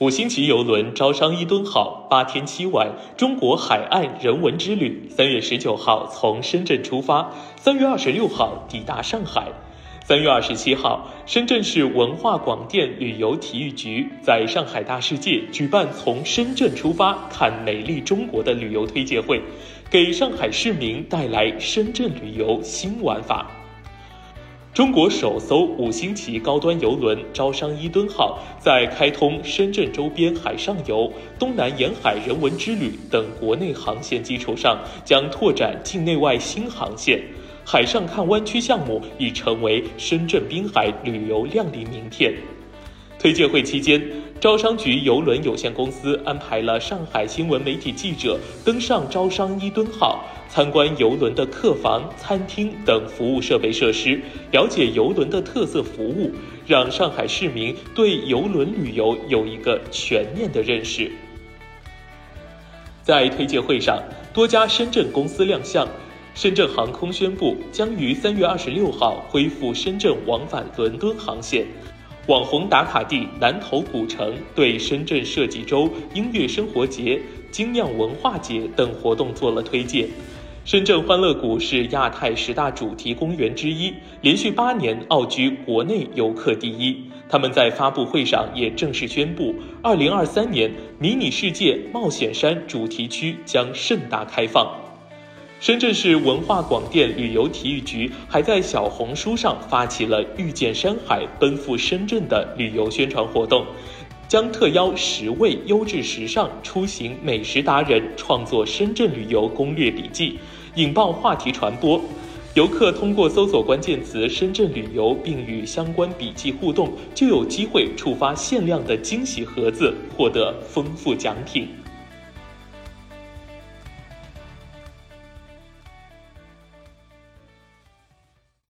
五星级游轮招商一吨号八天七晚中国海岸人文之旅，三月十九号从深圳出发，三月二十六号抵达上海。三月二十七号，深圳市文化广电旅游体育局在上海大世界举办从深圳出发看美丽中国的旅游推介会，给上海市民带来深圳旅游新玩法。中国首艘五星级高端游轮“招商一吨号”在开通深圳周边海上游、东南沿海人文之旅等国内航线基础上，将拓展境内外新航线。海上看湾区项目已成为深圳滨海旅游亮丽名片。推介会期间，招商局邮轮有限公司安排了上海新闻媒体记者登上“招商一吨号”。参观游轮的客房、餐厅等服务设备设施，了解游轮的特色服务，让上海市民对游轮旅游有一个全面的认识。在推介会上，多家深圳公司亮相。深圳航空宣布，将于三月二十六号恢复深圳往返伦敦航线。网红打卡地南头古城对深圳设计周、音乐生活节、精酿文化节等活动做了推荐。深圳欢乐谷是亚太十大主题公园之一，连续八年傲居国内游客第一。他们在发布会上也正式宣布，二零二三年迷你世界冒险山主题区将盛大开放。深圳市文化广电旅游体育局还在小红书上发起了“遇见山海，奔赴深圳”的旅游宣传活动。将特邀十位优质时尚出行美食达人创作深圳旅游攻略笔记，引爆话题传播。游客通过搜索关键词“深圳旅游”并与相关笔记互动，就有机会触发限量的惊喜盒子，获得丰富奖品。